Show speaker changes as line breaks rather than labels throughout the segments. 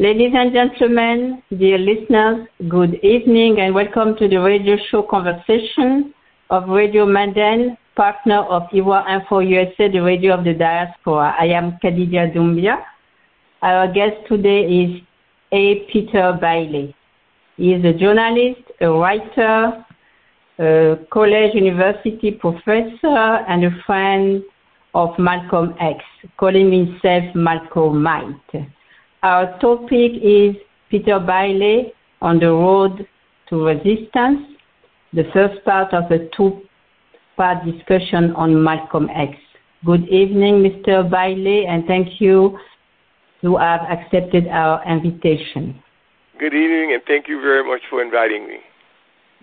Ladies and gentlemen, dear listeners, good evening and welcome to the radio show conversation of Radio Manden, partner of Ivoire Info USA, the radio of the diaspora. I am Kadidia Doumbia. Our guest today is A. Peter Bailey. He is a journalist, a writer, a college university professor, and a friend of Malcolm X, calling himself Malcolm Malcolmite. Our topic is Peter Bailey on the road to resistance, the first part of a two-part discussion on Malcolm X. Good evening, Mr. Bailey, and thank you to have accepted our invitation.
Good evening, and thank you very much for inviting me.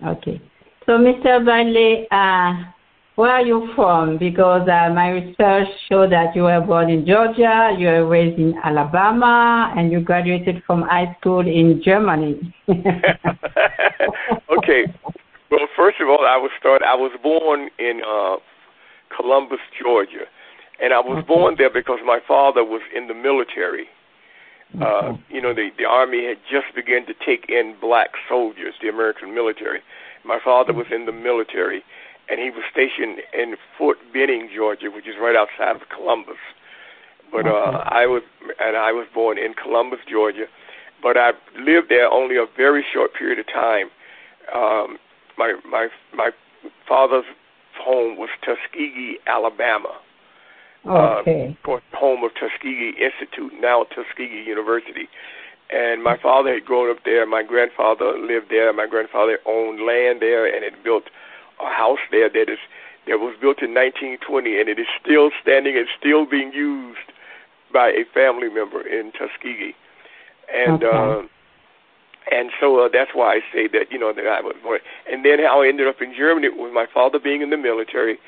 Okay. So, Mr. Bailey, uh, where are you from? Because uh, my research showed that you were born in Georgia, you were raised in Alabama, and you graduated from high school in Germany.
okay. Well, first of all, I was start. I was born in uh, Columbus, Georgia, and I was okay. born there because my father was in the military. Uh, you know, the the army had just begun to take in black soldiers, the American military. My father was in the military, and he was stationed in Fort Benning, Georgia, which is right outside of Columbus. But uh, I was, and I was born in Columbus, Georgia, but I lived there only a very short period of time. Um, my my my father's home was Tuskegee, Alabama.
Okay. Uh,
of course, home of Tuskegee Institute, now Tuskegee University. And my father had grown up there. My grandfather lived there. My grandfather owned land there and had built a house there that is that was built in 1920, and it is still standing and still being used by a family member in Tuskegee. And
okay.
uh, and so uh, that's why I say that you know that I was born. And then how I ended up in Germany with my father being in the military.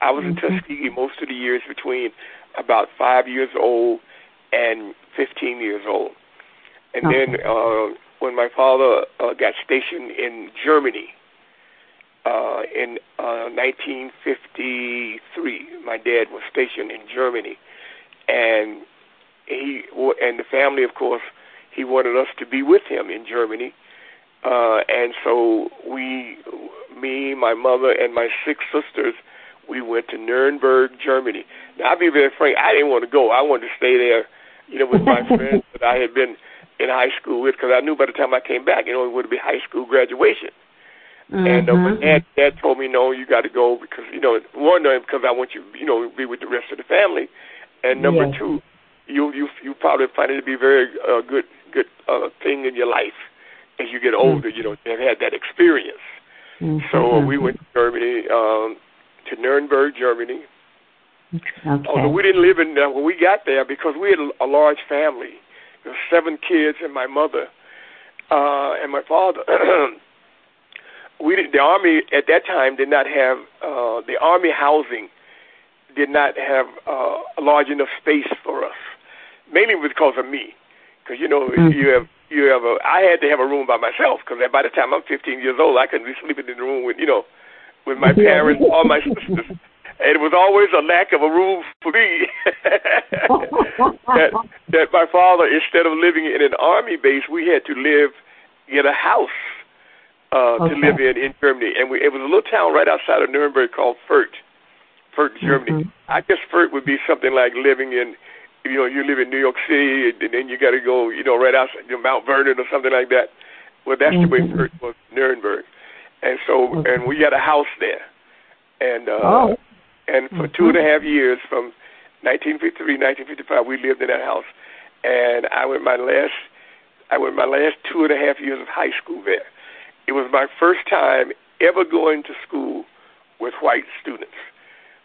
I was mm-hmm. in Tuskegee most of the years between about five years old and 15 years old. And okay. then uh, when my father uh, got stationed in Germany, uh, in uh, 1953. My dad was stationed in Germany, and he and the family, of course, he wanted us to be with him in Germany, uh, and so we, me, my mother, and my six sisters, we went to Nuremberg, Germany. Now, I'll be very frank, I didn't want to go. I wanted to stay there, you know, with my friends that I had been in high school with, because I knew by the time I came back, you know, it would be high school graduation.
Mm-hmm.
And uh, my dad, dad told me, no, you got to go because you know one, because I want you, you know, be with the rest of the family, and number
yes.
two, you you you probably find it to be a very uh, good good uh, thing in your life as you get older.
Mm-hmm.
You know, to have had that experience.
Mm-hmm.
So uh, we went to Germany, um, to Nuremberg, Germany.
Okay.
Although we didn't live in uh, when we got there because we had a, a large family, there were seven kids and my mother uh, and my father. we the army at that time did not have uh, the army housing did not have uh, a large enough space for us, mainly because of me, because you know
mm-hmm.
you have you have a I had to have a room by myself because by the time I'm 15 years old I couldn't be sleeping in the room with you know with my parents or my sisters. And it was always a lack of a room for me. that that my father, instead of living in an army base, we had to live in a house uh,
okay.
to live in in Germany, and we, it was a little town right outside of Nuremberg called Fürth, Fürth, Germany.
Mm-hmm.
I guess Fürth would be something like living in, you know, you live in New York City, and then you got to go, you know, right outside you know, Mount Vernon or something like that. Well, that's
mm-hmm.
the way Fürth was, Nuremberg, and so
okay.
and we had a house there, and uh,
oh.
and for
mm-hmm.
two and a half years, from 1953 1955, we lived in that house, and I went my last, I went my last two and a half years of high school there it was my first time ever going to school with white students.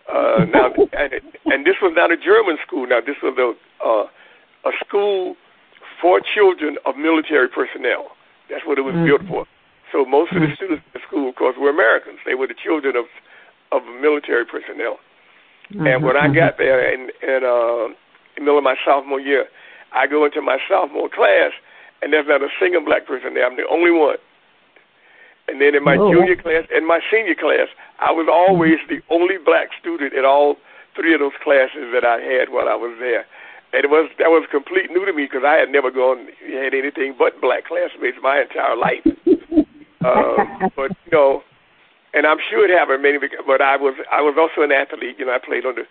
Uh, now, and, and this was not a German school. Now, this was a uh, a school for children of military personnel. That's what it was
mm-hmm.
built for. So most of the students in the school, of course, were Americans. They were the children of of military personnel.
Mm-hmm.
And when I got there in in, uh, in the middle of my sophomore year, I go into my sophomore class, and there's not a single black person there. I'm the only one. And then in my
oh.
junior class and my senior class, I was always the only black student in all three of those classes that I had while I was there. and it was that was complete new to me because I had never gone had anything but black classmates my entire life. uh, but you know, and I'm sure it happened many. But I was I was also an athlete. You know, I played on the,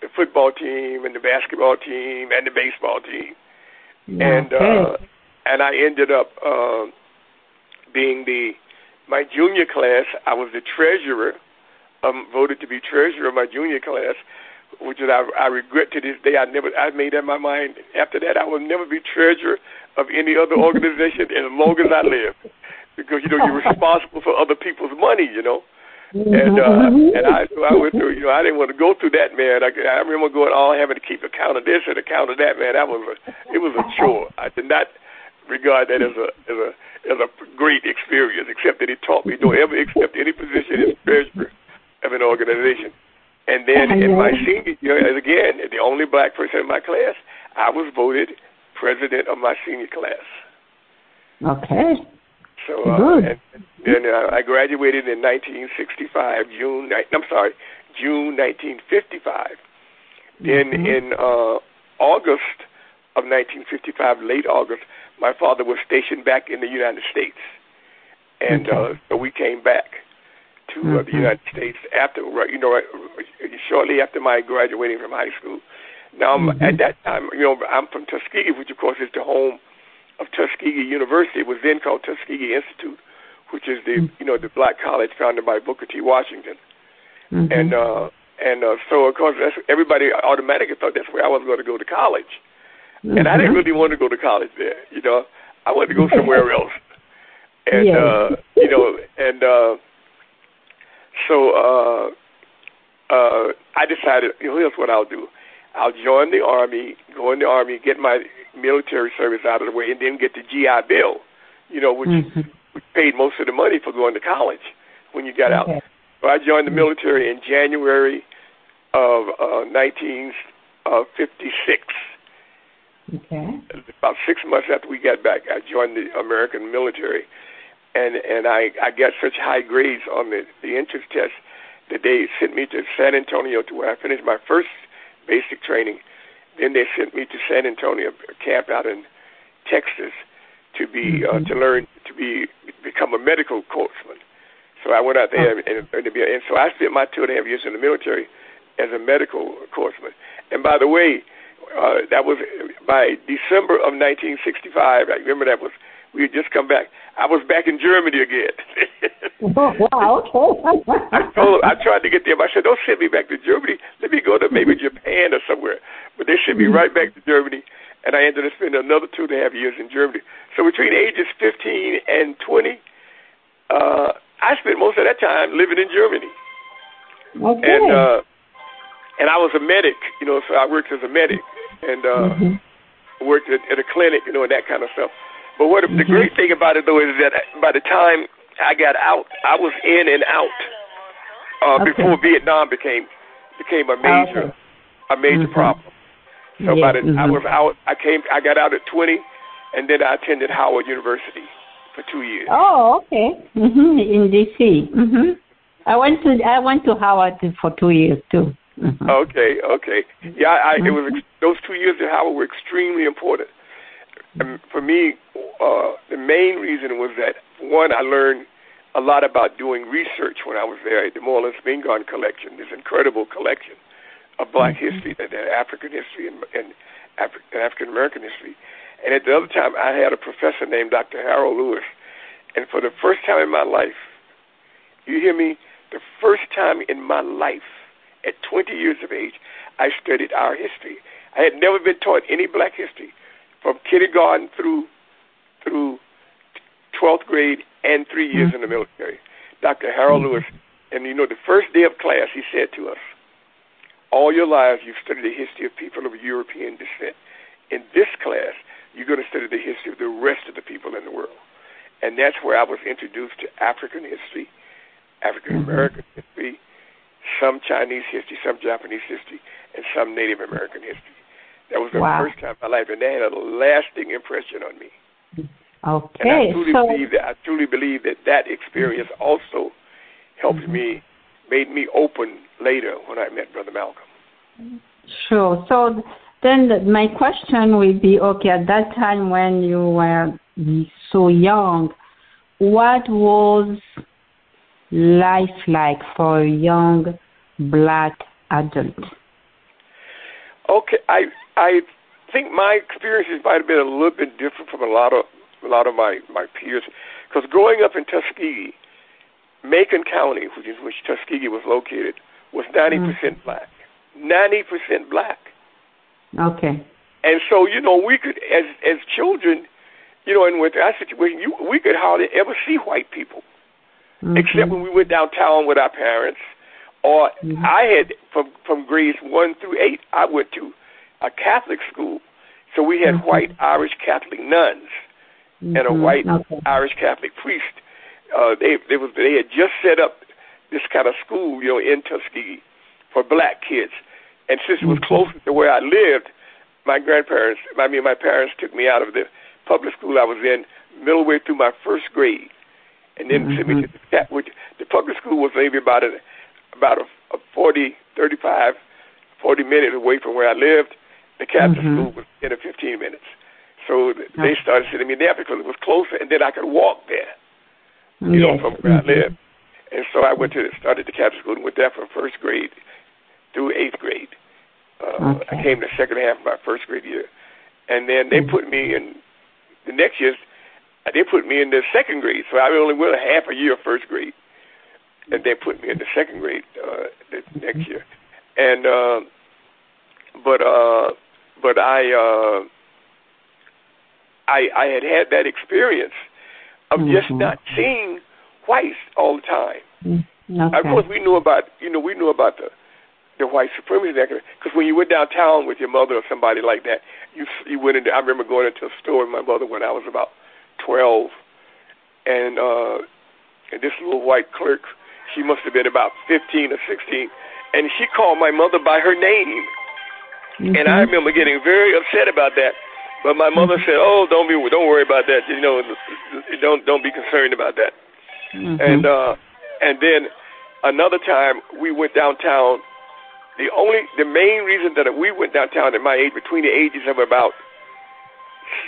the football team and the basketball team and the baseball team, and uh, and I ended up uh, being the my junior class. I was the treasurer. Um, voted to be treasurer of my junior class which is I, I regret to this day. I never I made up my mind. After that, I will never be treasurer of any other organization as long as I live, because you know you're responsible for other people's money. You know. And uh, and I so I went through. You know, I didn't want to go through that, man. I, I remember going all having to keep account of this and account of that, man. That was a, it was a chore. I did not regard that as a as a as a great experience, except that it taught me don't ever accept any position as treasurer of an organization. And then in my senior year, again, the only black person in my class, I was voted president of my senior class.
Okay.
So uh, Good. and then uh, I graduated in 1965, June. I'm sorry, June 1955. Then mm-hmm. in uh, August of 1955, late August, my father was stationed back in the United States, and okay. uh, so we came back to uh, the mm-hmm. United States after you know shortly after my graduating from high school. Now mm-hmm. at that time, you know, I'm from Tuskegee, which of course is the home of Tuskegee University. It was then called Tuskegee Institute, which is the mm-hmm. you know the black college founded by Booker T. Washington, mm-hmm. and uh, and uh, so of course that's, everybody automatically thought that's where I was going to go to college, mm-hmm. and I didn't really want to go to college there. You know, I wanted to go somewhere else, and yeah. uh, you know, and uh, so uh, uh, I decided, you know, here's what I'll do. I'll join the Army, go in the Army, get my military service out of the way, and then get the GI Bill, you know, which, mm-hmm. which paid most of the money for going to college when you got okay. out. So I joined the military in January of uh, 1956. Okay. About six months after we got back, I joined the American military and and I I got such high grades on the the entrance test that they sent me to San Antonio to where I finished my first basic training. Then they sent me to San Antonio camp out in Texas to be uh, mm-hmm. to learn to be become a medical corpsman. So I went out there and, and, and, and so I spent my two and a half years in the military as a medical corpsman. And by the way, uh, that was by December of 1965. I remember that was we had just come back. I was back in Germany again.
oh, wow, okay.
I told I tried to get them. I said, don't send me back to Germany. Let me go to maybe Japan or somewhere. But they sent me mm-hmm. right back to Germany, and I ended up spending another two and a half years in Germany. So between ages 15 and 20, uh, I spent most of that time living in Germany.
Okay.
And uh, and I was a medic, you know, so I worked as a medic and uh, mm-hmm. worked at, at a clinic, you know, and that kind of stuff. But what mm-hmm. the great thing about it though is that by the time I got out, I was in and out uh, okay. before Vietnam became became a major okay. a major mm-hmm. problem. So yeah. by the mm-hmm. I was out, I came, I got out at 20, and then I attended Howard University for two years.
Oh, okay. Mhm. In D.C. Mhm. I went to I went to Howard for two years too.
Mm-hmm. Okay, okay. Yeah, I, it was those two years at Howard were extremely important and for me, uh, the main reason was that one, I learned a lot about doing research when I was there at the Moorland Spingarn collection, this incredible collection of Black mm-hmm. history and, and African history and, and, Afri- and African American history. And at the other time, I had a professor named Dr. Harold Lewis, and for the first time in my life, you hear me? The first time in my life, at 20 years of age, I studied our history. I had never been taught any black history from kindergarten through through 12th grade and three years mm-hmm. in the military. Dr. Harold mm-hmm. Lewis, and you know, the first day of class, he said to us, All your lives you've studied the history of people of European descent. In this class, you're going to study the history of the rest of the people in the world. And that's where I was introduced to African history, African American mm-hmm. history, some Chinese history, some Japanese history, and some Native American history. That was the wow. first time in my life, and that had a lasting impression on me.
Okay,
and I truly so, believe that I truly believe that that experience also helped mm-hmm. me, made me open later when I met Brother Malcolm.
Sure. So then my question will be okay, at that time when you were so young, what was life like for a young black adult?
Okay, I I think my experiences might have been a little bit different from a lot of a lot of my my peers, because growing up in Tuskegee, Macon County, which is which Tuskegee was located, was 90 mm. percent black. 90% black.
Okay.
And so, you know, we could, as as children, you know, and with that situation, you, we could hardly ever see white people, mm-hmm. except when we went downtown with our parents. Or mm-hmm. I had from from grades one through eight, I went to a Catholic school, so we had mm-hmm. white Irish Catholic nuns and a mm-hmm. white okay. Irish Catholic priest uh, they they was they had just set up this kind of school, you know, in Tuskegee for black kids, and since it was mm-hmm. closer to where I lived, my grandparents, I mean, my parents took me out of the public school I was in middle way through my first grade, and then mm-hmm. sent me to the, which the public school was maybe about a about a, a 40, 35, 40 minutes away from where I lived. The Catholic mm-hmm. school was 10 or 15 minutes. So they started sending me there because it was closer, and then I could walk there you yes. know, from where mm-hmm. I live. And so I went to started the Catholic school and went there from first grade through eighth grade. Uh, okay. I came the second half of my first grade year, and then they mm-hmm. put me in the next year. They put me in the second grade, so I only went a half a year of first grade, and they put me in the second grade uh, the next year. And uh, but uh, but I uh, I I had had that experience of mm-hmm. just not seeing whites all the time.
Mm-hmm. Okay.
Of course, we knew about you know we knew about the the white supremacy because when you went downtown with your mother or somebody like that, you you went into. I remember going into a store with my mother when I was about twelve, and uh, and this little white clerk, she must have been about fifteen or sixteen, and she called my mother by her name, mm-hmm. and I mm-hmm. remember getting very upset about that but my mother said, "Oh, don't be, don't worry about that. You know, don't don't be concerned about that." Mm-hmm. And uh, and then another time we went downtown. The only, the main reason that we went downtown at my age, between the ages of about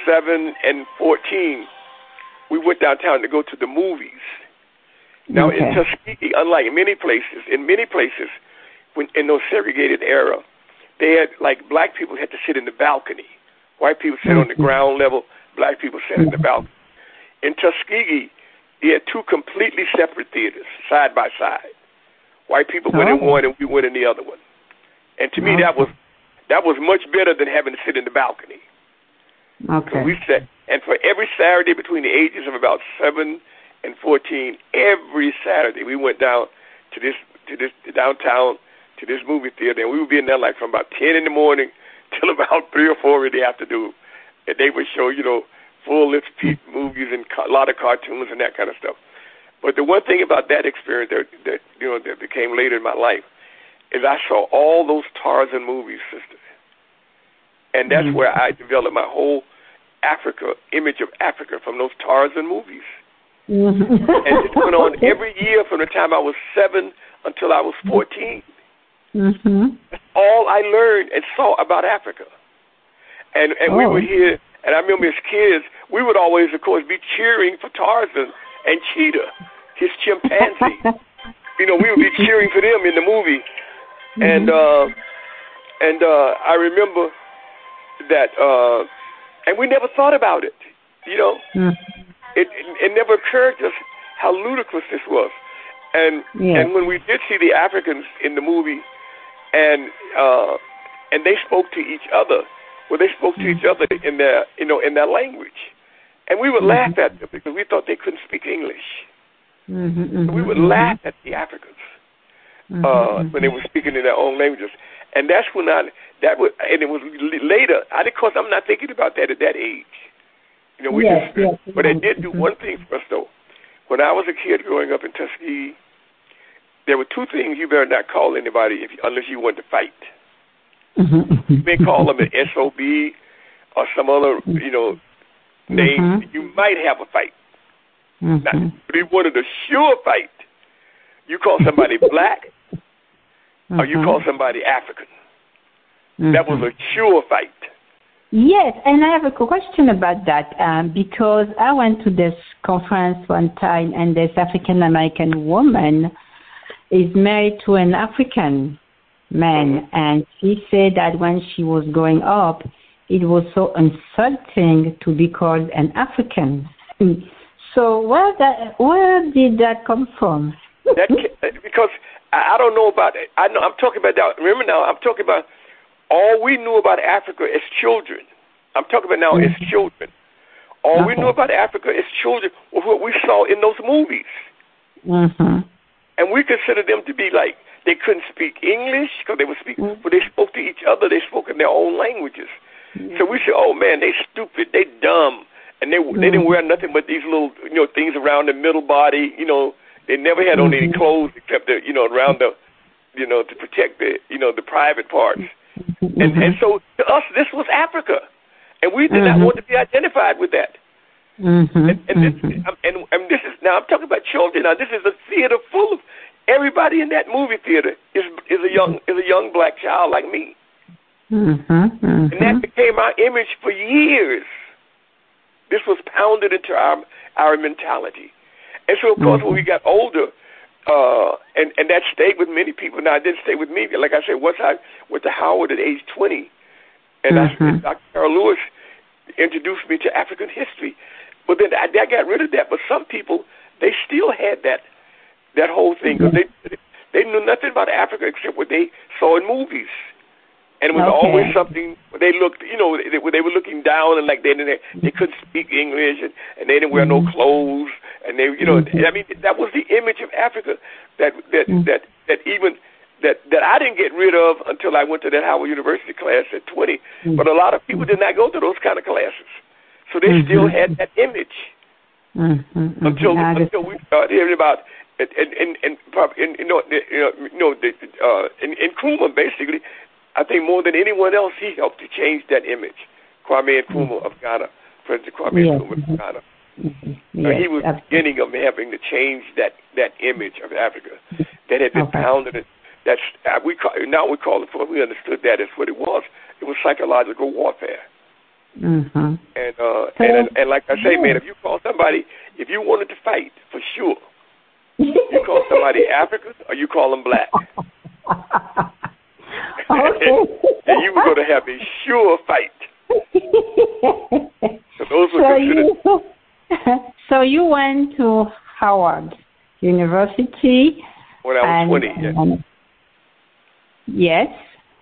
seven and fourteen, we went downtown to go to the movies. Now okay. in Tuskegee, unlike many places, in many places, when in those segregated era, they had like black people had to sit in the balcony White people sat on the mm-hmm. ground level. Black people sat in the balcony. In Tuskegee, he had two completely separate theaters, side by side. White people went in oh. one and we went in the other one. And to me, that was that was much better than having to sit in the balcony.
Okay. So
we sat, and for every Saturday between the ages of about seven and fourteen, every Saturday we went down to this to this to downtown to this movie theater, and we would be in there like from about ten in the morning till about three or four in the afternoon, and they would show you know full length movies and a lot of cartoons and that kind of stuff. But the one thing about that experience that that you know that became later in my life is I saw all those Tarzan movies, sister, and that's mm-hmm. where I developed my whole Africa image of Africa from those Tarzan movies. Mm-hmm. and it went on every year from the time I was seven until I was fourteen.
Mm-hmm.
That's all I learned and saw about Africa. And and oh. we would hear, and I remember as kids, we would always, of course, be cheering for Tarzan and Cheetah, his chimpanzee. you know, we would be cheering for them in the movie, mm-hmm. and uh, and uh, I remember that, uh, and we never thought about it. You know, mm-hmm. it, it it never occurred to us how ludicrous this was. And yeah. and when we did see the Africans in the movie and uh, and they spoke to each other. Well, they spoke to each mm-hmm. other in their you know in their language, and we would mm-hmm. laugh at them because we thought they couldn't speak English.
Mm-hmm,
so we would mm-hmm. laugh at the Africans mm-hmm, uh, when they were speaking in their own languages, and that's when I that was and it was later. I of course I'm not thinking about that at that age. You know, we
yes,
just
yes,
but I did do one thing for us though. When I was a kid growing up in Tuskegee, there were two things you better not call anybody if, unless you want to fight.
Mm-hmm.
You may call them an SOB or some other, you know, name. Mm-hmm. You might have a fight.
Mm-hmm.
Now, but if you wanted a sure fight, you call somebody black or you call
mm-hmm.
somebody African.
Mm-hmm.
That was a sure fight.
Yes, and I have a question about that um, because I went to this conference one time, and this African American woman is married to an African man,
Mhm.
and she said that when she was growing up, it was so insulting to be called an African. So where that where did that come from?
That because I, I don't know about. I know I'm talking about that. Remember now, I'm talking about all we knew about Africa as children. I'm talking about now as
Mhm.
children. All we knew about Africa as children was what we saw in those movies,
mhm.
and we considered them to be like they couldn't speak English because they would speak,
Mhm.
but they spoke to each other. They spoke in their own languages. So we said, "Oh man, they stupid, they dumb, and they they didn't
Mhm.
wear nothing but these little you know things around the middle body. You know, they never had on any
Mhm.
clothes except the you know around the you know to protect the you know the private parts. And
Mhm.
and so to us, this was Africa, and we did not
Mhm.
want to be identified with that.
Mhm.
And and, this,
Mhm.
um, and and this is now I'm talking about children. Now this is a theater full of everybody in that movie theater is is a young is a young black child like me.
Mhm.
And that
Mhm.
became our image for years. This was pounded into our our mentality. And so of course when we got older, uh and, and that stayed with many people. Now it didn't stay with me. Like I said, once I went to Howard at age twenty and I
Mhm.
Dr. Carol Lewis introduced me to African history. But then I, I got rid of that. But some people they still had that that whole thing because they they knew nothing about Africa except what they saw in movies and it was
Okay.
always something they looked, you know, they, they were looking down and like they didn't, they couldn't speak English and, and they didn't wear no
Mhm.
clothes and they, you know,
Mhm.
I mean that was the image of Africa that that
Mhm.
that that even that that I didn't get rid of until I went to that Howard University class at 20.
Mhm.
But a lot of people did not go to those kind of classes, so they
Mhm.
still had that image
Mhm. Mhm.
until until we started hearing about and and and, and, and you know you know you know the, uh, in, in Nkrumah basically, I think more than anyone else he helped to change that image. Kwame Nkrumah of Ghana, President Kwame
Yes.
Nkrumah of
Mhm.
Ghana.
Mhm.
Uh,
Yes,
he was
absolutely.
beginning of having to change that that image of Africa that had been
Okay.
pounded. That's uh, we call, now we call it for we understood that as what it was. It was psychological warfare.
Mhm.
And uh,
So-
and and like I say,
Yeah.
man, if you call somebody, if you wanted to fight for sure, you call somebody African or you call them black. and you were going to have a sure fight. So those were
so
considered.
you so you went to Howard University
When I was
and
twenty, yes.
yes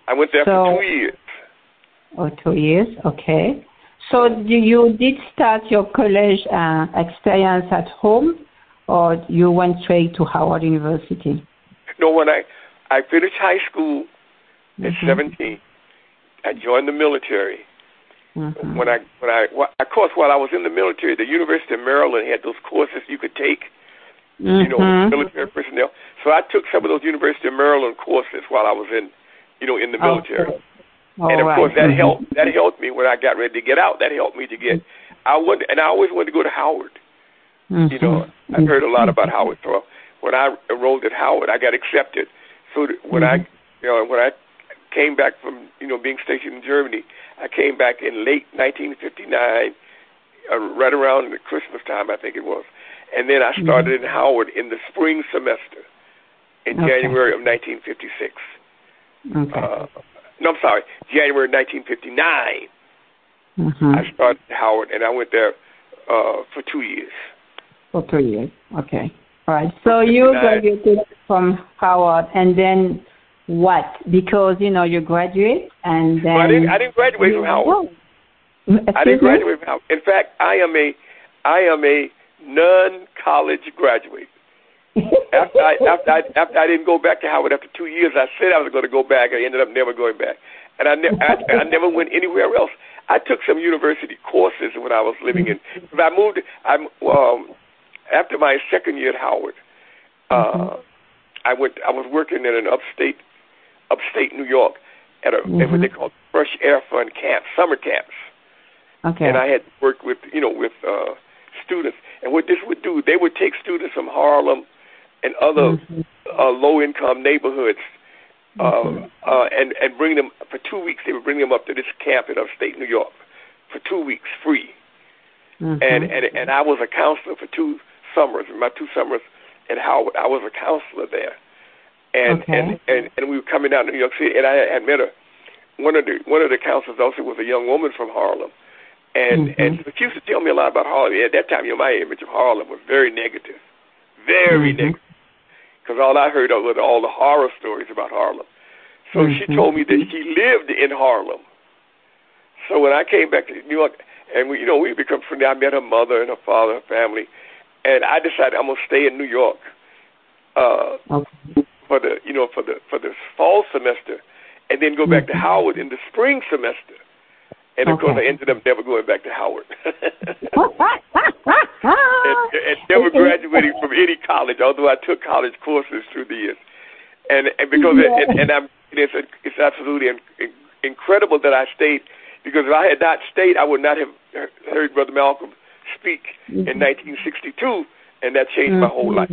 I went there
so-
for two years.
or two years okay so you did start your college uh, experience at home or you went straight to Howard University
No, when I I finished high school at
Mhm.
17, I joined the military.
Mhm.
When I when I well, of course while I was in the military, the University of Maryland had those courses you could take, you know,
Mhm.
military personnel. So I took some of those University of Maryland courses while I was in, you know, in the military.
All
and of
right.
course that
Mhm.
helped that helped me when I got ready to get out. That helped me to get I went and I always wanted to go to Howard. You know. I've heard a lot about Howard. So when I enrolled at Howard, I got accepted. So when I, you know, when I came back from, you know, being stationed in Germany, I came back in late 1959, uh, right around the Christmas time, I think it was. And then I started in Howard in the spring semester in
Okay.
January of 1956.
Okay.
Uh, no, I'm sorry, January 1959.
Mhm.
I started at Howard, and I went there uh, for two years.
For two years. Okay. All right. So you graduated from Howard, and then what? Because you know you graduate, and then
Well, I didn't, I didn't graduate from Howard. I didn't graduate from Howard. In fact, I am a I am a non-college graduate. After I after I after I didn't go back to Howard after two years, I said I was going to go back. I ended up never going back, and I, ne- I I never went anywhere else. I took some university courses when I was living in. If I moved, I um after my second year at Howard, uh, I went. I was working in an upstate upstate New York at a at what they call Fresh Air Fund camp, summer camps
Okay.
and I had worked with you know with uh, students. And what this would do, they would take students from Harlem and other
Mhm.
uh, low income neighborhoods mm-hmm. uh, and and bring them for two weeks. They would bring them up to this camp in upstate New York for two weeks free. Mm-hmm. And and and I was a counselor for two summers. My two summers at Howard, I was a counselor there. And okay. and, and and we were coming down to New York City, and I had met a one of the one of the counselors also was a young woman from Harlem, and mm-hmm. and she used to tell me a lot about Harlem. At that time, you know, my image of Harlem was very negative, very mm-hmm. negative because all I heard was all the horror stories about Harlem. So mm-hmm. she told me that she lived in Harlem. So when I came back to New York, and we, you know, we become friends. I met her mother and her father, her family, and I decided I'm gonna stay in New York uh, okay. For the, you know, for the for the fall semester, and then go back mm-hmm. to Howard in the spring semester. And of okay. course, I ended up never going back to Howard, and, and never graduating from any college. Although I took college courses through the years, and, and because yeah. it, and, and I'm it's it's absolutely incredible that I stayed because if I had not stayed, I would not have heard Brother Malcolm speak mm-hmm. in 1962, and that changed mm-hmm. my whole life.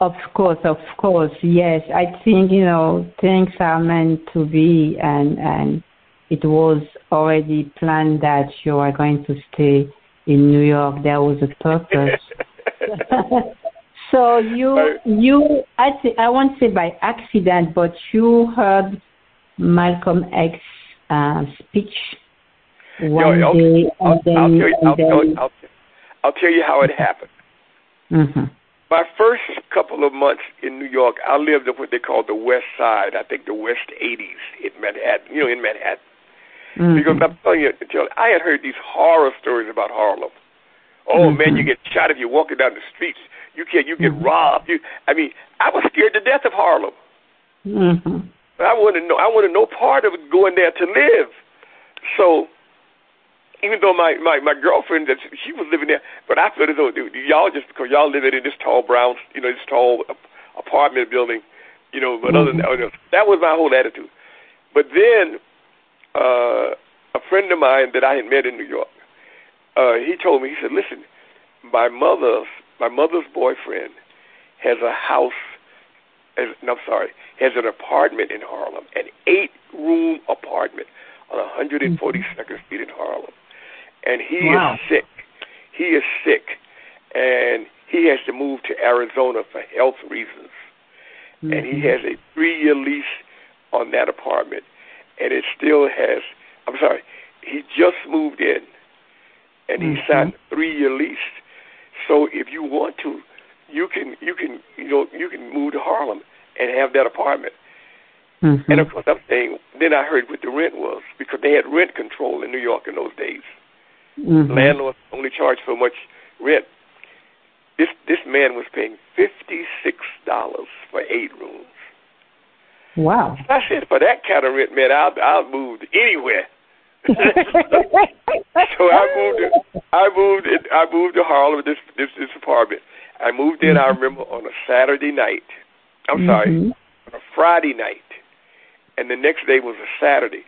Of course, of course, yes. I think you know things are meant to be, and and it was already planned that you are going to stay in New York. There was a purpose. so you you I th- I won't say by accident, but you heard Malcolm X uh, speech one
no,
day,
I'll, and
then,
I'll, tell you,
I'll,
tell you, I'll, I'll tell you how it happened.
Mm-hmm.
My first couple of months in New York, I lived at what they call the West Side. I think the West 80s in Manhattan. You know, in Manhattan. Mm-hmm. Because I'm telling you, I had heard these horror stories about Harlem. Oh mm-hmm. man, you get shot if you're walking down the streets. You can't. You get mm-hmm. robbed. You. I mean, I was scared to death of Harlem.
Mm-hmm.
I want to know. I wanted to know part of going there to live. So, even though my my my girlfriend that she was living there, but I feel as though y'all just because y'all living in this tall brown, you know, this tall apartment building, you know. But other than that, mm-hmm. that was my whole attitude. But then, uh, a friend of mine that I had met in New York, uh, he told me he said, "Listen, my mother's my mother's boyfriend has a house has, no, I'm sorry, has an apartment in Harlem, an eight-room apartment on 142nd mm-hmm. Street in Harlem, and he wow. is sick. He is sick, and he has to move to Arizona for health reasons, mm-hmm. and he mm-hmm. has a three-year lease on that apartment, and it still has. I'm sorry, he just moved in, and he mm-hmm. signed a three-year lease. So if you want to, you can you can you know you can move to Harlem and have that apartment.
Mm-hmm.
And of course, I'm saying then I heard what the rent was because they had rent control in New York in those days.
Mm-hmm.
Landlords only charged so much rent. This this man was paying fifty six dollars for eight rooms.
Wow!
I said for that kind of rent, man, I'll I'll move anywhere. so I moved. To, I moved. I moved to Harlem. This this this apartment. I moved in. Mm-hmm. I remember on a Saturday night. I'm mm-hmm. sorry, on a Friday night, and the next day was a Saturday.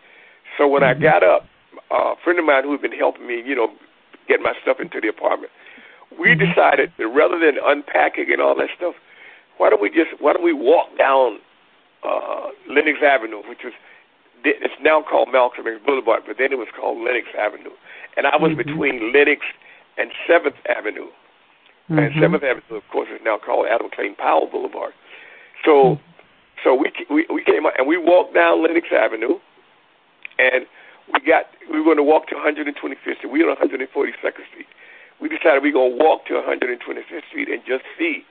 So when mm-hmm. I got up, a friend of mine who had been helping me, you know, get my stuff into the apartment, we mm-hmm. decided that rather than unpacking and all that stuff, why don't we just why don't we walk down uh, Lenox Avenue, which was it's now called Malcolm X Boulevard, but then it was called Lenox Avenue, and I was mm-hmm. between Lenox and Seventh Avenue. Mm-hmm. And Seventh Avenue, of course, is now called Adam Clayton Powell Boulevard. So, so we we we came out and we walked down Lenox Avenue, and we got we were going to walk to 125th Street. We were on 142nd Street. We decided we were going to walk to 125th Street and just see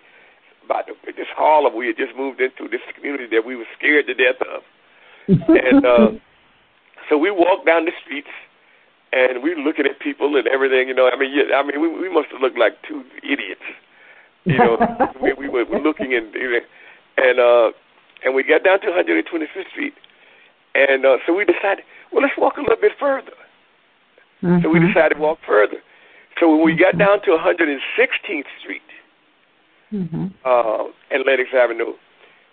about the, this Harlem we had just moved into, this community that we were scared to death of. and uh, so we walked down the streets and we were looking at people and everything. You know, I mean, yeah, I mean, we, we must have looked like two idiots. You know, we, we were looking and and uh, and we got down to 125th Street, and uh, so we decided, well, let's walk a little bit further. Mm-hmm. So we mm-hmm. decided to walk further. So when we got down to 116th Street
mm-hmm.
uh, and Lenox Avenue,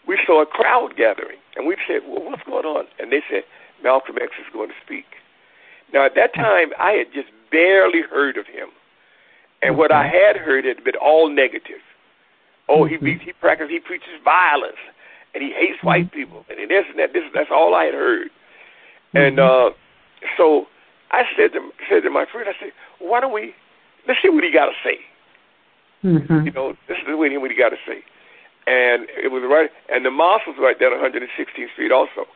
we saw a crowd gathering, and we said, well, what's going on? And they said, Malcolm X is going to speak. Now, at that time, I had just barely heard of him. And what I had heard had been all negative. Oh, he mm-hmm. he practices, he preaches violence, and he hates mm-hmm. white people, and this and that. This that's all I had heard. Mm-hmm. And uh, so I said to said to my friend, I said, why don't we let's see what he got to say.
Mm-hmm.
You know, this is what he, what he got to say. And it was right, and the mosque was right there on 116th Street also.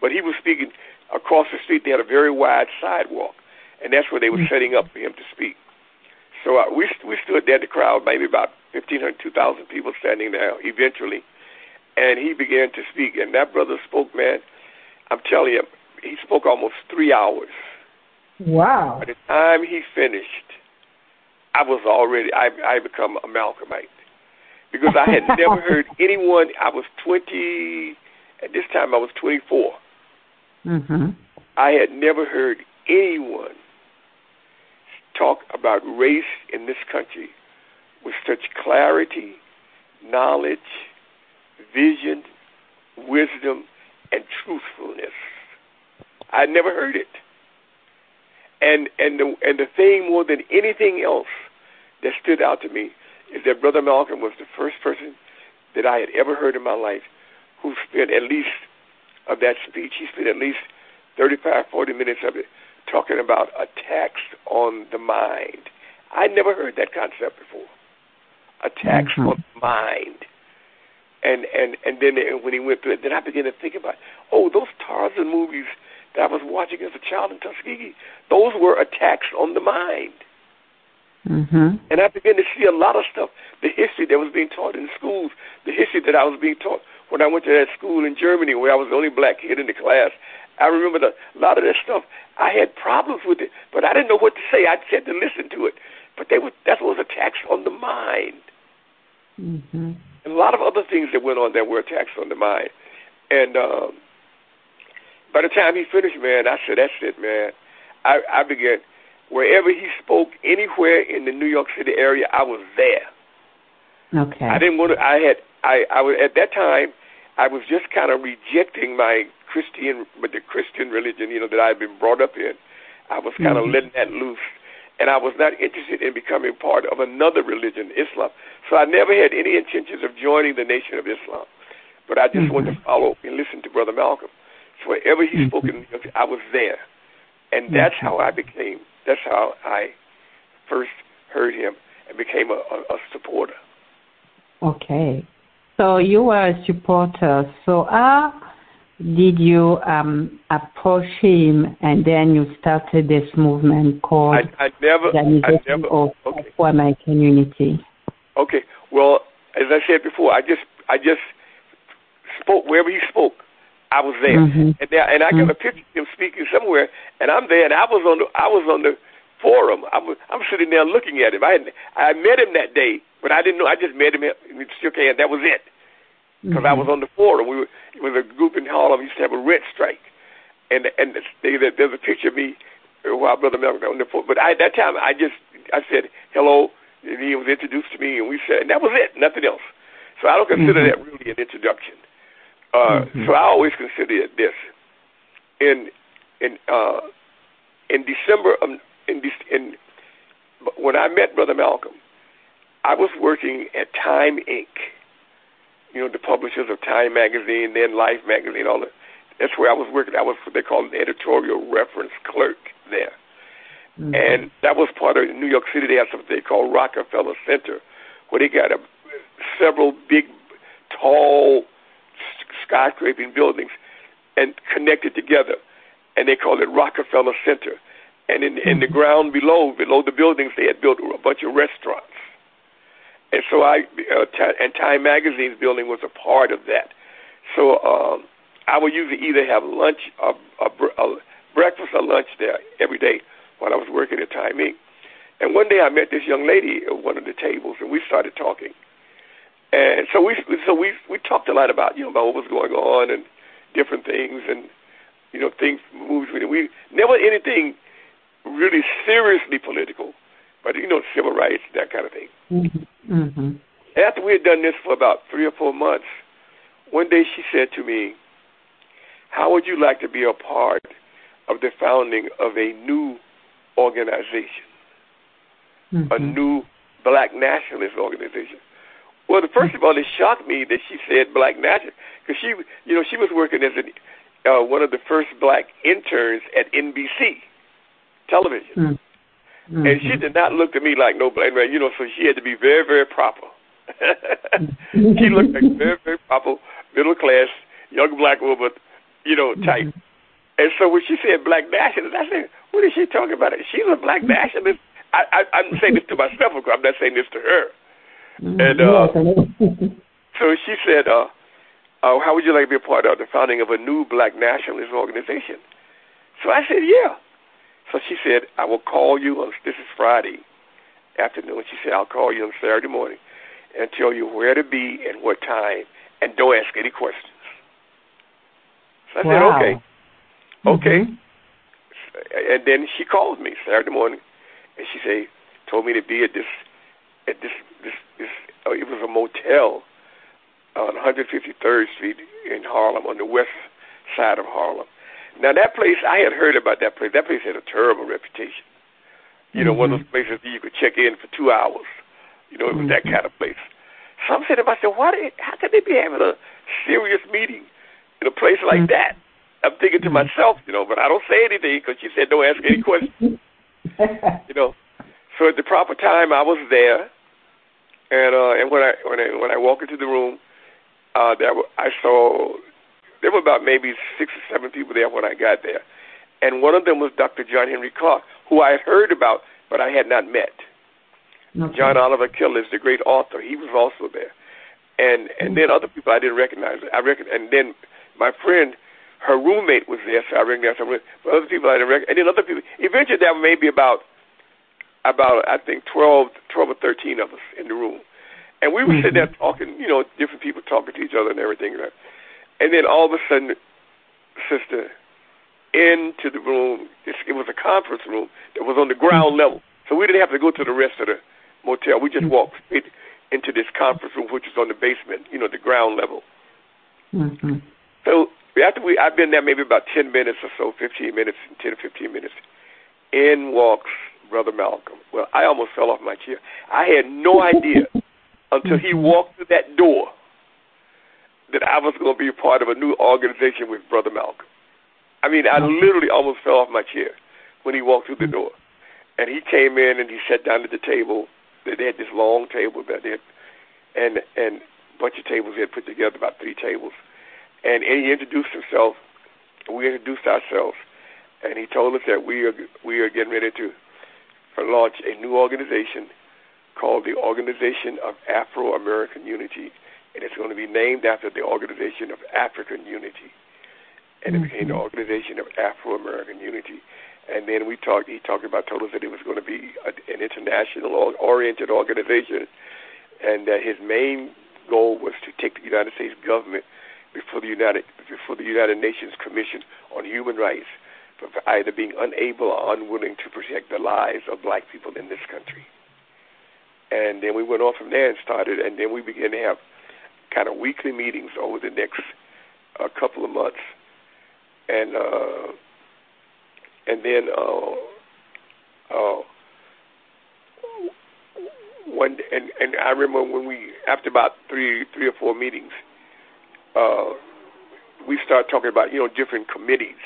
But he was speaking across the street. They had a very wide sidewalk, and that's where they were mm-hmm. setting up for him to speak. So uh, we we stood there, the crowd, maybe about 1,500, 2,000 people standing there. Eventually, and he began to speak, and that brother spoke, man. I'm telling you, he spoke almost three hours.
Wow!
By the time he finished, I was already I I become a Malcolmite because I had never heard anyone. I was 20 at this time. I was 24.
Mm-hmm.
I had never heard anyone talk about race in this country with such clarity, knowledge, vision, wisdom, and truthfulness. I never heard it. And and the and the thing more than anything else that stood out to me is that Brother Malcolm was the first person that I had ever heard in my life who spent at least of that speech. He spent at least 35, 40 minutes of it talking about attacks on the mind. I never heard that concept before. Attacks mm-hmm. on the mind. And and and then when he went through it, then I began to think about, oh, those that I was watching as a child in Tuskegee, those were attacks on the mind.
Mm-hmm.
And I began to see a lot of stuff, the history that was being taught in schools, the history that I was being taught when I went to that school in Germany where I was the only black kid in the class. I remember the, a lot of that stuff. I had problems with it, but I didn't know what to say. I just had to listen to it. But they were, that was attacks on the mind.
Mm-hmm.
And a lot of other things that went on that were attacks on the mind. And um, by the time he finished, man, I said, "That's it, man." I, I began wherever he spoke, anywhere in the New York City area, I was there.
Okay.
I didn't want to. I had. I. I was at that time. I was just kind of rejecting my Christian, but the Christian religion, you know, that I had been brought up in. I was kind mm-hmm. of letting that loose, and I was not interested in becoming part of another religion, Islam. So I never had any intentions of joining the Nation of Islam, but I just mm-hmm. wanted to follow and listen to Brother Malcolm. Wherever he spoke in, I was there, and that's how I became. That's how I first heard him and became a, a, a supporter.
Okay, so you were a supporter. So how did you um, approach him, and then you started this movement called
I, I never,
the
I never,
of okay. American Unity?
Okay. Well, as I said before, I just I just spoke wherever he spoke. I was there,
mm-hmm.
and there, and I got mm-hmm. a picture of him speaking somewhere, and I'm there, and I was on the I was on the forum. I'm I'm sitting there looking at him. I had, I met him that day, but I didn't know. I just met him and shook hands. That was it, because mm-hmm. I was on the forum. We were it was a group in Harlem. We used to have a rent strike, and and they, there's a picture of me while Brother Malcolm on the forum. But I, at that time, I just I said hello, and he was introduced to me, and we said, and that was it, nothing else. So I don't consider mm-hmm. that really an introduction. Uh, mm-hmm. So I always consider it this. In in uh, in December of in, in when I met Brother Malcolm, I was working at Time Inc. You know, the publishers of Time magazine, then Life magazine, all that. That's where I was working. I was what they call an editorial reference clerk there. Mm-hmm. And that was part of New York City. They have something they call Rockefeller Center, where they got a, several big, tall skyscraping buildings and connected together, and they called it Rockefeller Center. And in, in the mm-hmm. ground below, below the buildings, they had built a bunch of restaurants. And so I, uh, t- and Time Magazine's building was a part of that. So um, I would usually either have lunch, a, a, a breakfast or lunch there every day while I was working at Time Inc. And one day I met this young lady at one of the tables, and we started talking. And so we so we we talked a lot about you know about what was going on and different things and you know things moves with it. We never anything really seriously political, but you know civil rights that kind of thing.
Mm-hmm. Mm-hmm.
After we had done this for about three or four months, one day she said to me, "How would you like to be a part of the founding of a new organization,
mm-hmm.
a new black nationalist organization?" Well, the first of all, it shocked me that she said black national because she, you know, she was working as an, uh, one of the first black interns at NBC television, mm-hmm. and she did not look to me like no black man. You know, so she had to be very, very proper. she looked like very, very proper, middle class, young black woman, you know, type. Mm-hmm. And so when she said black nationalist, I said, what is she talking about? She's a black nationalist. I, I, I'm saying this to myself. I'm not saying this to her. Mm-hmm. And uh, so she said, uh, uh, how would you like to be a part of the founding of a new black nationalist organization? So I said, yeah. So she said, I will call you on, this is Friday afternoon. She said, I'll call you on Saturday morning and tell you where to be and what time, and don't ask any questions. So I wow. said, okay. Okay. Mm-hmm. And then she called me Saturday morning, and she said, told me to be at this, at this, this, this. Uh, it was a motel on 153rd Street in Harlem, on the west side of Harlem. Now that place, I had heard about that place. That place had a terrible reputation. You know, mm-hmm. one of those places you could check in for two hours. You know, it was mm-hmm. that kind of place. So I'm saying to myself, why? Did, how could they be having a serious meeting in a place like mm-hmm. that? I'm thinking to mm-hmm. myself, you know, but I don't say anything because she said don't ask any questions. you know, so at the proper time I was there, and uh, and when I when I when I walked into the room, uh, there I saw there were about maybe six or seven people there when I got there, and one of them was Dr. John Henrik Clarke, who I had heard about but I had not met. Okay. John Oliver Killens is the great author. He was also there, and and then other people I didn't recognize. I reckon, and then my friend her roommate was there, so I recognized her. But other people I didn't recognize, and then other people. Eventually, there were maybe about, about I think 12, 12 or thirteen of us in the room, and we were mm-hmm. sitting there talking. You know, different people talking to each other and everything. Right? And then all of a sudden, sister, into the room. It was a conference room that was on the ground mm-hmm. level, so we didn't have to go to the rest of the motel. We just mm-hmm. walked straight into this conference room, which was on the basement. You know, the ground level. Mm-hmm. So after we, I've been there maybe about 10 minutes or so, 15 minutes, 10 or 15 minutes. In walks Brother Malcolm. Well, I almost fell off my chair. I had no idea until he walked through that door that I was going to be a part of a new organization with Brother Malcolm. I mean, I literally almost fell off my chair when he walked through the door. And he came in and he sat down at the table. They had this long table that they had, and and bunch of tables they had put together, about three tables and, and he introduced himself. We introduced ourselves, and he told us that we are we are getting ready to launch a new organization called the Organization of Afro American Unity, and it's going to be named after the Organization of African Unity, and it became the mm-hmm. Organization of Afro American Unity. And then we talked. He talked about told us that it was going to be a, an international oriented organization, and that his main goal was to take the United States government before the United before the United Nations Commission on Human Rights for either being unable or unwilling to protect the lives of black people in this country. And then we went on from there and started, and then we began to have kind of weekly meetings over the next uh, couple of months, and uh, and then uh, uh, one and and I remember when we after about three three or four meetings uh, we start talking about you know different committees,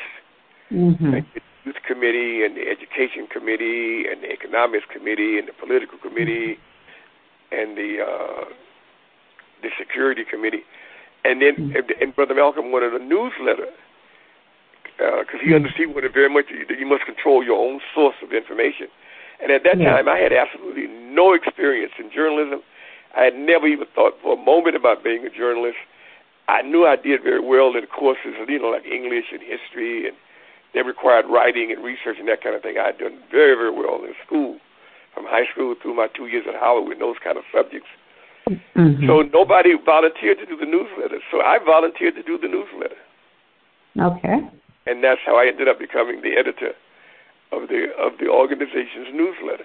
mm-hmm. like the youth committee and the education committee and the economics committee and the political committee mm-hmm. and the uh, the security committee, and then mm-hmm. and, and Brother Malcolm wanted a newsletter because uh, he mm-hmm. understood what it very much that you must control your own source of information. And at that yeah. time, I had absolutely no experience in journalism. I had never even thought for a moment about being a journalist. I knew I did very well in courses, you know, like English and history, and they required writing and research and that kind of thing. I had done very, very well in school, from high school through my two years at with those kind of subjects. Mm-hmm. So nobody volunteered to do the newsletter, so I volunteered to do the newsletter.
Okay.
And that's how I ended up becoming the editor of the of the organization's newsletter.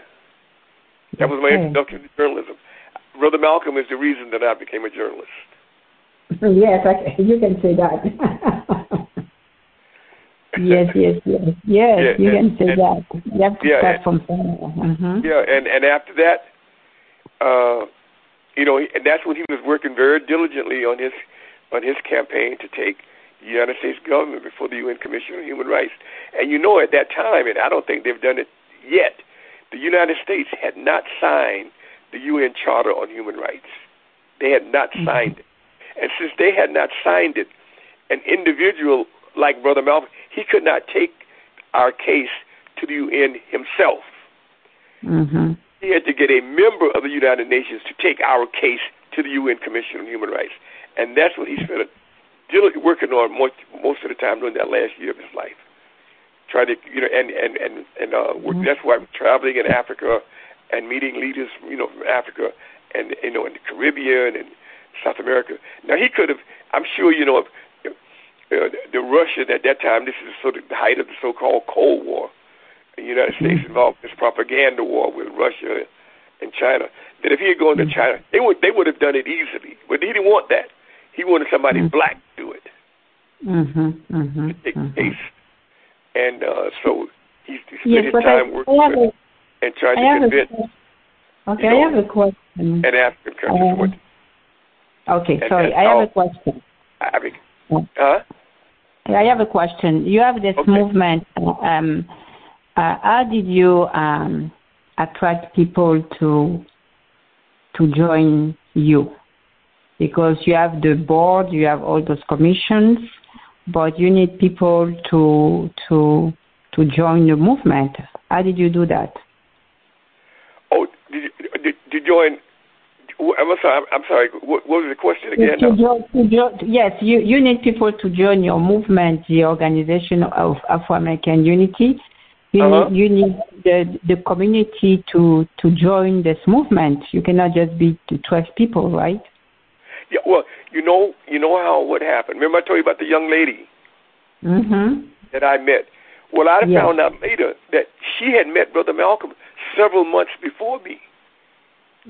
That was my introduction to journalism. Brother Malcolm is the reason that I became a journalist.
Yes, I, you can say that. yes, yes, yes, yes. Yeah, you and, can say and, that. You have to
yeah,
start and, from somewhere.
Mm-hmm. Yeah, and and after that, uh, you know, and that's when he was working very diligently on his on his campaign to take the United States government before the UN Commission on Human Rights. And you know, at that time, and I don't think they've done it yet, the United States had not signed the UN Charter on Human Rights. They had not mm-hmm. signed it. And since they had not signed it, an individual like Brother Malcolm, he could not take our case to the UN himself.
Mm-hmm.
He had to get a member of the United Nations to take our case to the UN Commission on Human Rights. And that's what he spent working on most, most of the time during that last year of his life. Trying to, you know, and and and and uh, mm-hmm. that's why I'm traveling in Africa and meeting leaders, you know, from Africa and you know in the Caribbean and South America. Now he could have, I'm sure, you know, uh, the Russia at that time. This is sort of the height of the so-called Cold War. The United States mm-hmm. involved in this propaganda war with Russia and China. That if he had gone to mm-hmm. China, they would they would have done it easily. But he didn't want that. He wanted somebody mm-hmm. black to do it.
Mm-hmm. Mm-hmm.
To take mm-hmm. case. And uh, so he, he spent yes, his time I, working I with, a, and trying to convince.
Okay, you know, I have a question.
And African countries.
Um, okay, and sorry, I have a question.
I mean, huh?
I have a question. You have this
okay.
movement. Um, uh, how did you um, attract people to to join you? Because you have the board, you have all those commissions, but you need people to to to join the movement. How did you do that?
Oh, did did, did you join I'm sorry. I'm sorry. What, was the question again?
To join, to join, yes, you, you need people to join your movement, the Organization of Afro American Unity. You uh-huh. need, you need the the community to to join this movement. You cannot just be 12 people, right?
Yeah. Well, you know, you know how what happened. Remember I told you about the young lady
mm-hmm.
that I met. Well, I yes. found out later that she had met Brother Malcolm several months before me.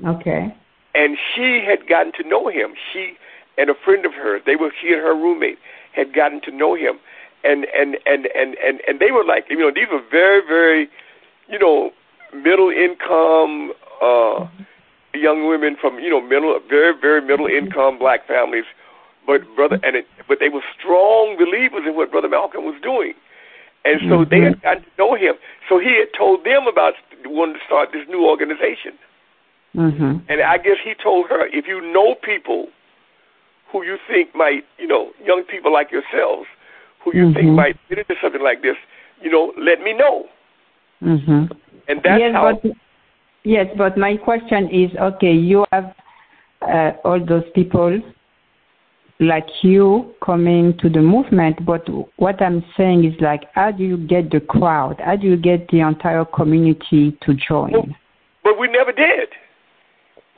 Okay
and she had gotten to know him. She and a friend of hers, they were she and her roommate had gotten to know him, and and and and and and they were like, you know, these were very very, you know, middle income uh young women from you know middle very very middle income black families, but brother and it, but they were strong believers in what brother Malcolm was doing. And so mm-hmm. they had gotten to know him. So he had told them about wanting to start this new organization.
Mm-hmm.
And I guess he told her, if you know people who you think might, you know, young people like yourselves, who you mm-hmm. think might fit into something like this, you know, let me know.
Mm-hmm.
And that's
yes,
how.
But, yes, but my question is, okay, you have uh, all those people like you coming to the movement, but what I'm saying is like, how do you get the crowd? How do you get the entire community to join?
Well, but we never did.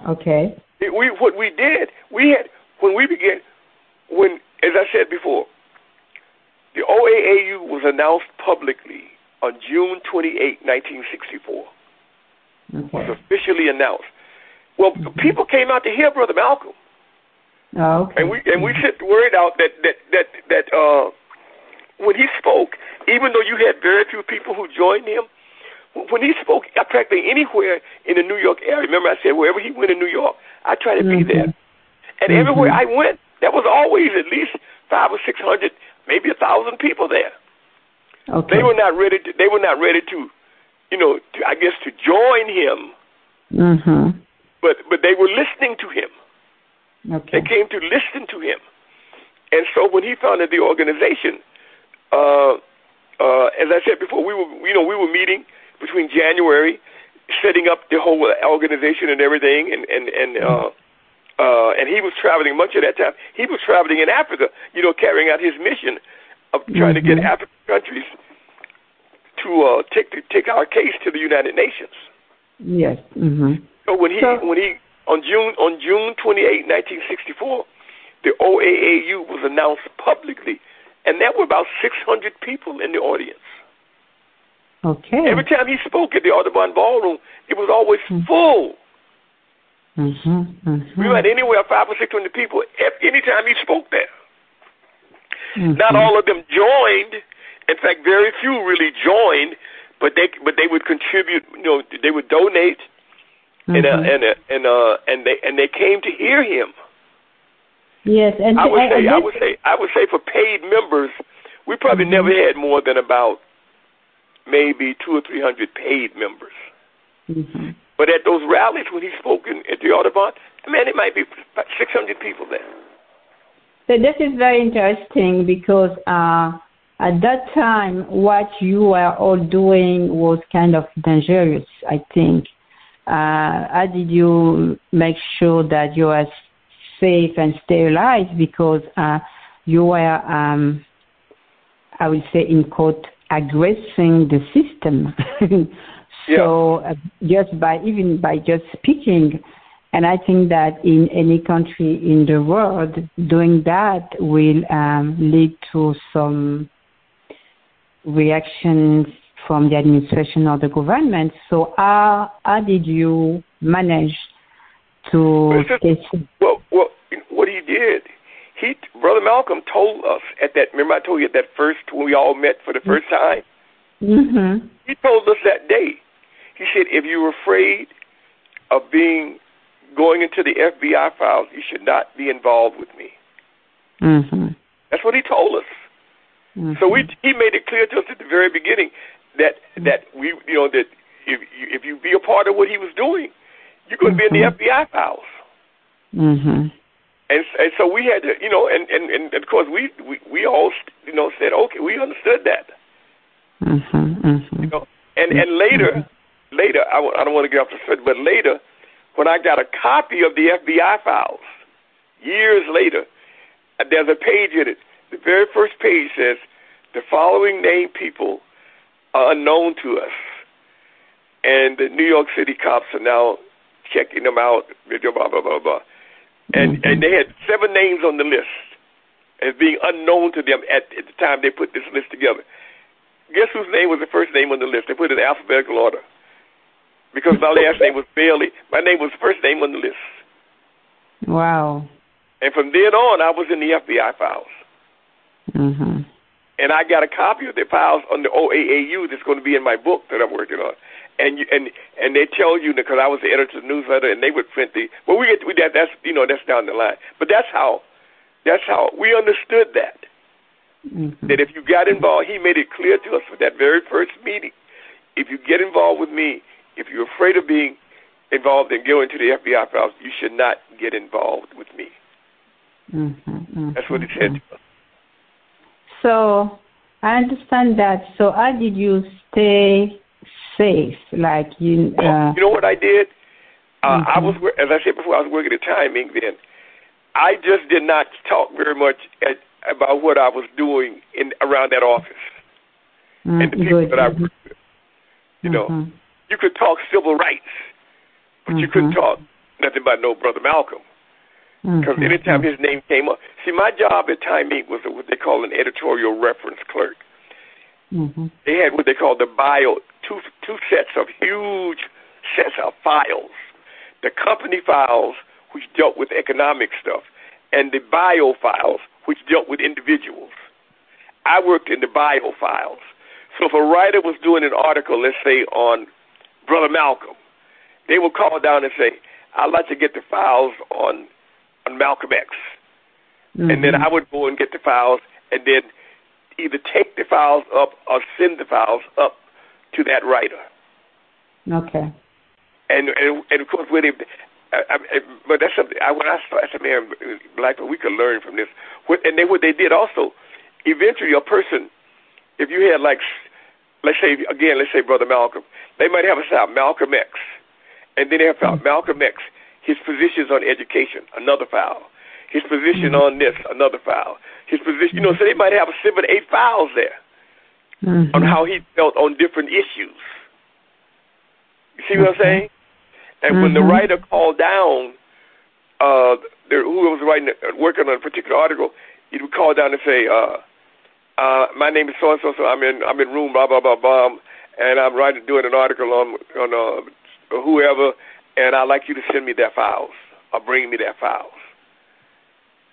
Okay.
We what we did, we had when we began, when as I said before, the OAAU was announced publicly on June 28, 1964. Okay. Was officially announced. Well, mm-hmm. people came out to hear Brother Malcolm.
Oh, okay.
And we and we sent word out that that that that uh, when he spoke, even though you had very few people who joined him, when he spoke practically anywhere in the New York area, remember I said wherever he went in New York, I tried to mm-hmm. be there. And mm-hmm. everywhere I went, there was always at least five or six hundred, maybe a thousand people there.
Okay.
They were not ready. To, they were not ready to, you know, to, I guess to join him.
Mm-hmm.
But but they were listening to him.
Okay.
They came to listen to him. And so when he founded the organization, uh, uh, as I said before, we were you know we were meeting between January, setting up the whole organization and everything, and and and uh, uh, and he was traveling much of that time. He was traveling in Africa, you know, carrying out his mission of trying mm-hmm. to get mm-hmm. African countries to uh, take to take our case to the United Nations.
Yes. Mm-hmm.
So when he so, when he on June on June 28, 1964, the OAAU was announced publicly, and there were about 600 people in the audience.
Okay.
Every time he spoke at the Audubon Ballroom, it was always mm-hmm. full.
Mm-hmm, mm-hmm.
We had anywhere five or six hundred people anytime he spoke there.
Mm-hmm.
Not all of them joined. In fact, very few really joined, but they but they would contribute. You know, they would donate, and uh, mm-hmm. and uh, and uh, and they and they came to hear him.
Yes, and
I would say I would say I would say for paid members, we probably mm-hmm. never had more than about maybe two or three hundred paid members. Mm-hmm. But at those rallies when he spoke in, at the Audubon, man, it might be six hundred people there.
So this is very interesting because uh, at that time, what you were all doing was kind of dangerous. I think. Uh, how did you make sure that you were safe and sterilized? Because uh, you were, um, I would say, in quote, aggressing the system. so uh, just by even by just speaking, and I think that in any country in the world, doing that will um, lead to some reactions from the administration or the government. So how how did you manage to
well, well, what he did, he Brother Malcolm told us at that. Remember, I told you at that first when we all met for the first time.
Mm-hmm.
He told us that day. He said, if you're afraid of being going into the FBI files, you should not be involved with me.
Mm-hmm.
That's what he told us. Mm-hmm. So we he made it clear to us at the very beginning that that we you know that if you, if you be a part of what he was doing, you're going to be in the mm-hmm. FBI files. And, and so we had to, you know, and, and, and of course we, we, we all, you know, said, okay, we understood that.
Mm-hmm, mm-hmm.
You know, and, and later, mm-hmm. later, I, I don't want to get off the subject, but later, when I got a copy of the FBI files, years later, there's a page in it. The very first page says, the following named people are unknown to us. And the New York City cops are now checking them out, blah, blah, blah, blah, blah and mm-hmm. and they had seven names on the list as being unknown to them at, at the time they put this list together. Guess whose name was the first name on the list? They put it in alphabetical order because my last name was Bailey. My name was first name on the list.
Wow.
And from then on, I was in the FBI files.
Mm-hmm.
And I got a copy of the files on the OAAU that's going to be in my book that I'm working on and you, and and they tell you because I was the editor of the newsletter, and they would print the. Well, we get we that that's you know that's down the line, but that's how that's how we understood that.
Mm-hmm.
That if you got involved, he made it clear to us with that very first meeting. If you get involved with me, if you're afraid of being involved in going to the FBI files, you should not get involved with me.
Mm-hmm, mm-hmm,
That's what he said to us.
So I understand that. So how did you stay safe. Like you. Uh,
you know what I did? Uh, mm-hmm. I was, as I said before, I was working at Time Inc. then. I just did not talk very much at, about what I was doing in around that office
mm-hmm.
and the people
Good.
that I worked with. You know,
mm-hmm.
you could talk civil rights, but you couldn't
Mm-hmm.
talk nothing about no brother Malcolm. Because
Mhm.
anytime his name came up, see, my job at Time Inc. was what they call an editorial reference clerk.
Mm-hmm.
They had what they called the bio two two sets of huge sets of files. The company files, which dealt with economic stuff, and the bio files, which dealt with individuals. I worked in the bio files. So if a writer was doing an article, let's say on Brother Malcolm, they would call down and say, "I'd like to get the files on on Malcolm X,"
mm-hmm.
and then I would go and get the files, and then either take the files up or send the files up to that writer.
Okay.
And and, and of course, when it, I, I, but that's something. I, when I started, I said, man, black people, we could learn from this. What, and then what they did also, eventually, a person, if you had like, let's say again, let's say Brother Malcolm, they might have a file Malcolm X, and then they have file mm-hmm. Malcolm X, his positions on education, another file, his position mm-hmm. on this, another file, his position, you know, so they might have seven, eight files there
mm-hmm.
on how he felt on different issues. You see what I'm saying? And
mm-hmm.
when the writer called down, uh, the, who was writing, working on a particular article, he would call down and say, uh, uh, "My name is so and so, so I'm in I'm in room blah blah blah blah, and I'm writing doing an article on on uh, whoever, and I'd like you to send me their files or bring me their files."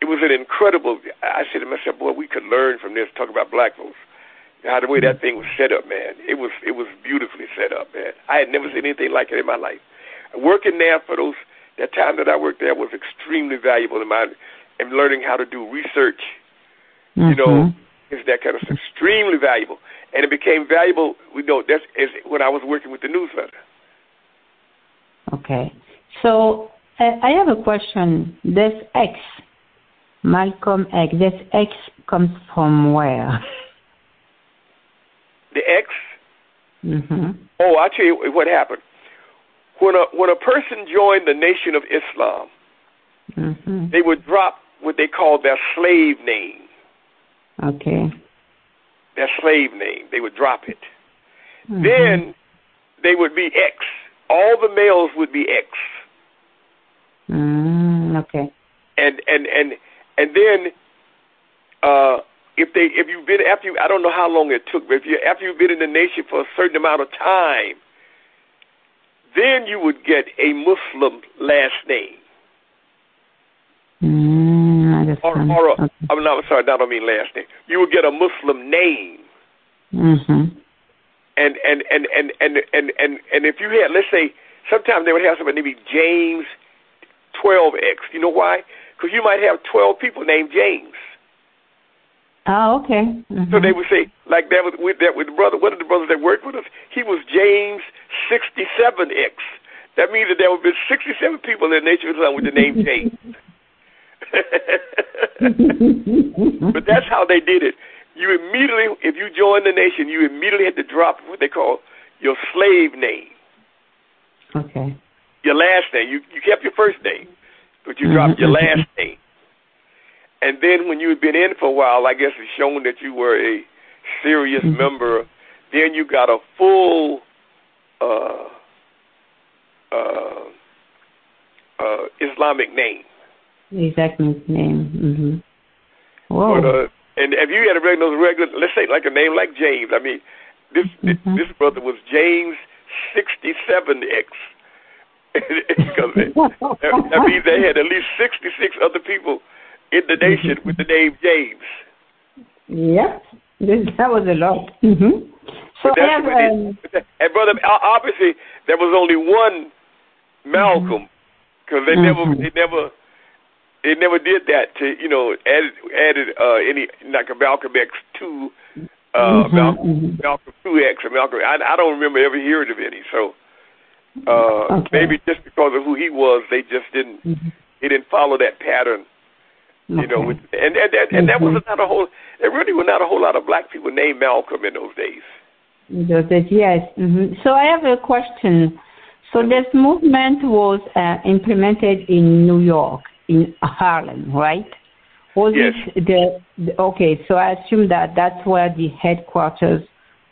It was an incredible. I said to myself, "Boy, we could learn from this. Talk about black folks." How the way that thing was set up, man. It was it was beautifully set up, man. I had never seen anything like it in my life. working there for those that time that I worked there was extremely valuable in my and learning how to do research. Mm-hmm. You know, mm-hmm. is that kind of stuff extremely valuable, and it became valuable. We know that's is when I was working with the newsletter.
Okay, so I have a question. This X, Malcolm X. This X comes from where?
The X.
Mm-hmm.
Oh, I'll tell you what happened. When a when a person joined the Nation of Islam,
mm-hmm.
they would drop what they call their slave name.
Okay.
Their slave name. They would drop it.
Mm-hmm.
Then they would be X. All the males would be X.
Mm, okay.
And and and and then uh if they if you've been after you I don't know how long it took, but if you after you've been in the nation for a certain amount of time, then you would get a Muslim last name.
Mm,
or, or a, okay. I'm not sorry, I don't mean last name. You would get a Muslim name.
Mm-hmm.
And and and and and and and and if you had, let's say, sometimes they would have somebody maybe James 12X. You know why? Because you might have 12 people named James.
Oh, okay. Mm-hmm.
So they would say, like that with, with that with the brother, one of the brothers that worked with us, he was James 67X. That means that there would be 67 people in the nation of Islam with the name James. but that's how they did it. You immediately, if you joined the nation, you immediately had to drop what they call your slave name.
Okay.
Your last name. You you kept your first name, but you dropped mm-hmm. your last name. And then when you had been in for a while, I guess it's shown that you were a serious mm-hmm. member. Then you got a full uh, uh, uh, Islamic name.
Islamic name. Mm-hmm. Whoa.
But, uh, and if you had a regular, regular, let's say like a name like James, I mean, this mm-hmm. this brother was James sixty seven X. because that means they had at least sixty six other people in the nation with the name James.
Yep, this, that was a lot. Mm-hmm. So have, um,
and brother, obviously there was only one Malcolm because they mm-hmm. never, they never, they never did that to you know added added uh, any like a Malcolm X two, uh, mm-hmm. Malcolm, mm-hmm. Malcolm two X or Malcolm. I, I don't remember ever hearing of any. So uh, okay. maybe just because of who he was, they just didn't, mm-hmm. they didn't follow that pattern you know, with, and and and, and that was mm-hmm. not a whole. There really were not a whole lot of black people named Malcolm in those days.
Those days, yes. Mm-hmm. So I have a question. So this movement was uh, implemented in New York, in Harlem, right? Was
yes.
it the, the okay? So I assume that that's where the headquarters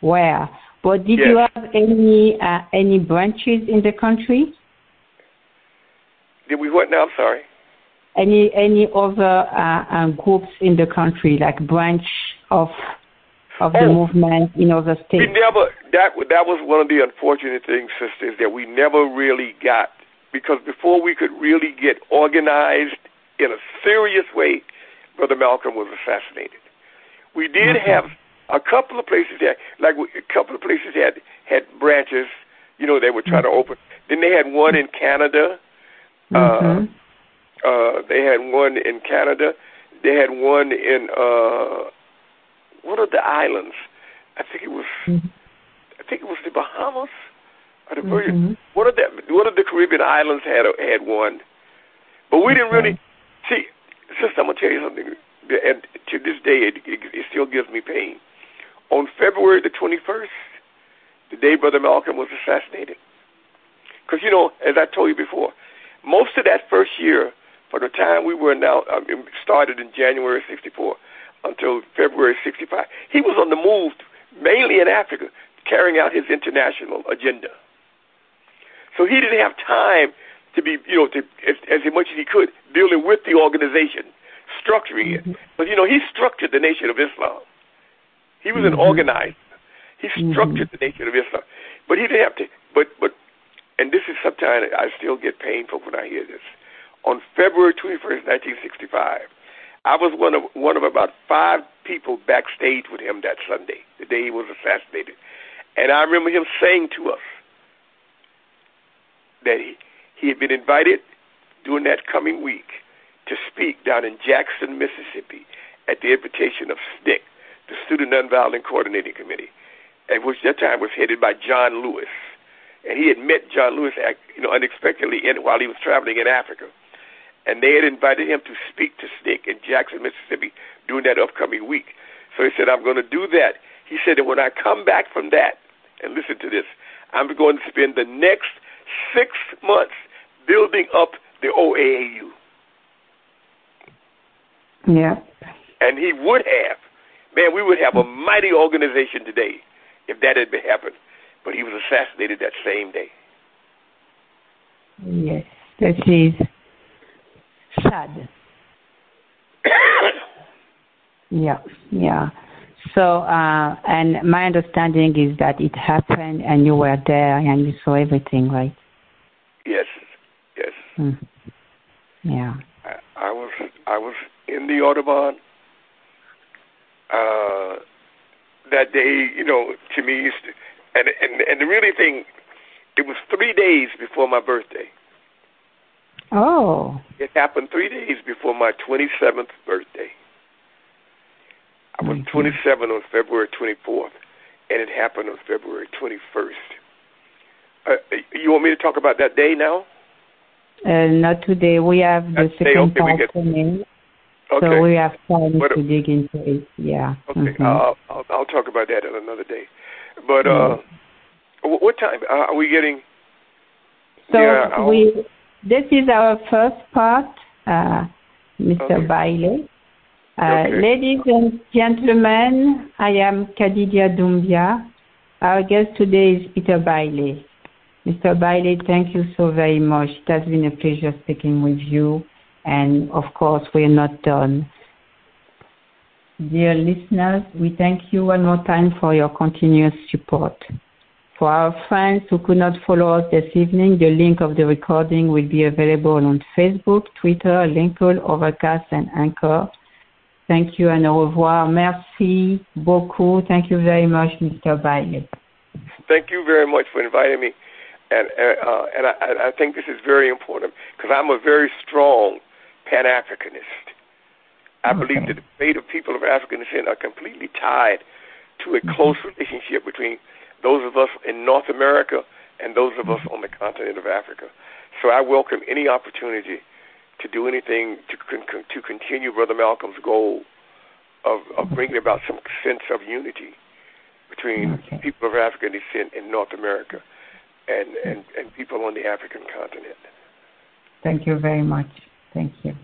were. But did
yes.
you have any uh, any branches in the country?
Did we what now? I'm sorry
any any other uh, uh, groups in the country, like branch of of the
oh,
movement in other states?
We never that that was one of the unfortunate things, sisters, that we never really got because before we could really get organized in a serious way, Brother Malcolm was assassinated. We did okay. have a couple of places that, like a couple of places had had branches. You know, they were trying mm-hmm. to open. Then they had one in Canada. Uh,
mm-hmm. Uh,
uh, they had one in Canada. They had one in uh, one of the islands. I think it was. Mm-hmm. I think it was the Bahamas or the Virgin. Mm-hmm. One of the one of the Caribbean islands had had one, but we didn't really see. Sister, I'm gonna tell you something. And to this day, it, it, it still gives me pain. On February the 21st, the day Brother Malcolm was assassinated, because you know, as I told you before, most of that first year for the time we were now I mean, started in January '64 until February '65. He was on the move, mainly in Africa, carrying out his international agenda. So he didn't have time to be, you know, to, as, as much as he could dealing with the organization, structuring it. Mm-hmm. But you know, he structured the Nation of Islam. He was mm-hmm. an organizer. He mm-hmm. structured mm-hmm. the Nation of Islam, but he didn't have to. But but, and this is sometimes I still get painful when I hear this February 21st, 1965. I was one of one of about five people backstage with him that Sunday, the day he was assassinated. And I remember him saying to us that he, he had been invited during that coming week to speak down in Jackson, Mississippi, at the invitation of SNCC, the Student Nonviolent Coordinating Committee, and which at that time was headed by John Lewis. And he had met John Lewis, you know, unexpectedly in, while he was traveling in Africa. And they had invited him to speak to SNCC in Jackson, Mississippi during that upcoming week. So he said, I'm going to do that. He said that when I come back from that, and listen to this, I'm going to spend the next six months building up the OAAU.
Yeah.
And he would have. Man, we would have a mighty organization today if that had happened. But he was assassinated that same day.
Yes, that is sad. yeah, yeah. So, uh, and my understanding is that it happened and you were there and you saw everything, right?
Yes, yes.
Mm. Yeah.
I, I was I was in the Audubon uh, that day. You know, to me, and and and the really thing, it was three days before my birthday.
Oh.
It happened three days before my 27th birthday. I was mm-hmm. 27 on February 24th, and it happened on February 21st. Uh, you want me to talk about that day now?
Uh, not today. We have the
That's second okay, part
coming. Okay. So we have time to dig into it. Yeah.
Okay. Mm-hmm. Uh, I'll, I'll talk about that another day. But uh, mm-hmm. what time uh, are we getting?
So yeah, we. This is our first part, uh, Mr. Okay. Bailey. Uh, okay. Ladies and gentlemen, I am Kadidia Doumbia. Our guest today is Peter Bailey. Mr. Bailey, thank you so very much. It has been a pleasure speaking with you. And of course, we're not done. Dear listeners, we thank you one more time for your continuous support. For our friends who could not follow us this evening, the link of the recording will be available on Facebook, Twitter, LinkedIn, Overcast, and Anchor. Thank you and au revoir. Merci beaucoup. Thank you very much, Mr. Bailey.
Thank you very much for inviting me. And, uh, and I, I think this is very important because I'm a very strong Pan Africanist. I okay. believe that the fate of people of African descent are completely tied to a close relationship between those of us in North America and those of us on the continent of Africa. So I welcome any opportunity to do anything to con- to continue Brother Malcolm's goal of, of bringing about some sense of unity between okay. people of African descent in North America and, and, and people on the African continent.
Thank you very much. Thank you.